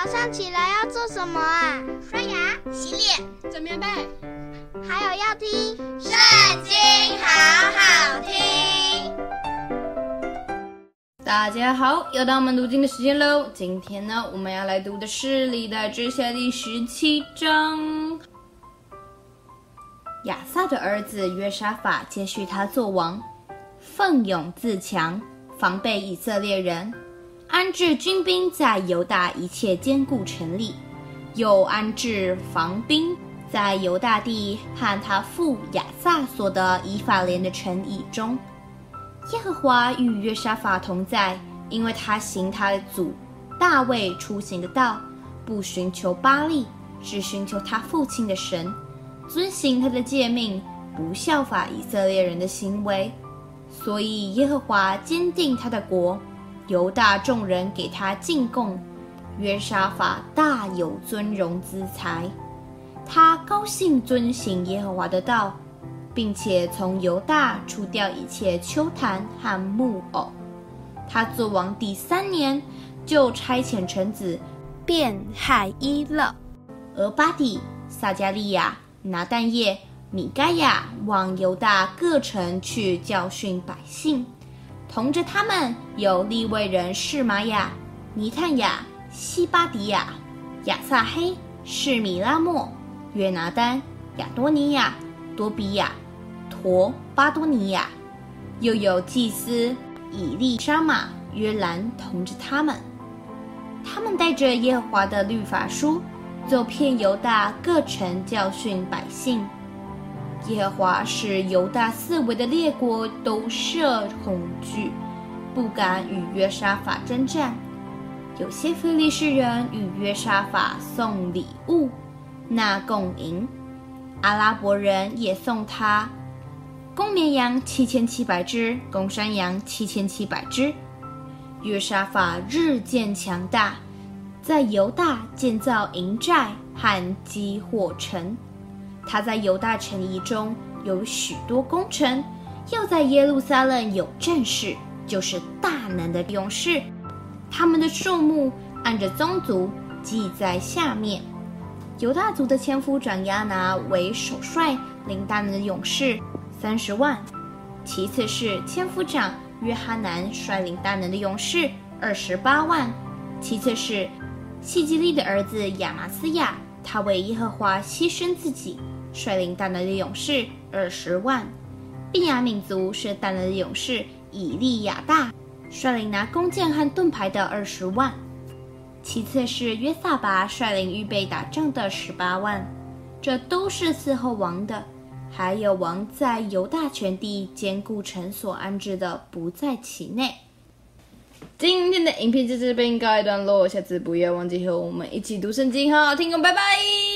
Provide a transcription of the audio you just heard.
早上起来要做什么啊？刷牙、洗脸、整棉被，还有要听《圣经》，好好听。大家好，又到我们读经的时间喽。今天呢，我们要来读的是《历代志下》第十七章。亚萨的儿子约沙法接续他做王，奋勇自强，防备以色列人。安置军兵在犹大一切坚固城里，又安置防兵在犹大地和他父亚萨所的以法莲的城邑中。耶和华与约沙法同在，因为他行他的祖大卫出行的道，不寻求巴力，只寻求他父亲的神，遵行他的诫命，不效法以色列人的行为。所以耶和华坚定他的国。犹大众人给他进贡，约沙法大有尊荣资财。他高兴遵行耶和华的道，并且从犹大除掉一切邱坛和木偶。他做王第三年，就差遣臣子便害伊勒、俄巴底、撒迦利亚、拿但业、米该亚往犹大各城去教训百姓。同着他们有利未人示玛雅、尼探雅、西巴迪亚、亚撒黑、示米拉莫、约拿单、亚多尼亚、多比亚、陀巴多尼亚，又有祭司以利沙玛、约兰同着他们。他们带着耶和华的律法书，走遍犹大各城教训百姓。耶和华使犹大四围的列国都设恐惧，不敢与约沙法争战。有些非利士人与约沙法送礼物，纳贡银。阿拉伯人也送他公绵羊七千七百只，公山羊七千七百只。约沙法日渐强大，在犹大建造营寨和积货城。他在犹大城邑中有许多功臣，又在耶路撒冷有战士，就是大能的勇士。他们的数目按着宗族记在下面：犹大族的千夫长亚拿为首帅，领大能的勇士三十万；其次是千夫长约哈南率领大能的勇士二十八万；其次是细基利的儿子亚玛斯亚，他为耶和华牺牲自己。率领大能的勇士二十万，便雅悯族是大能的勇士以利亚大，率领拿弓箭和盾牌的二十万。其次是约撒拔率领预备打仗的十八万。这都是伺候王的，还有王在犹大全地坚固城所安置的，不在其内。今天的影片就这边告一段落，下次不要忘记和我们一起读圣经，好好听哦，拜拜。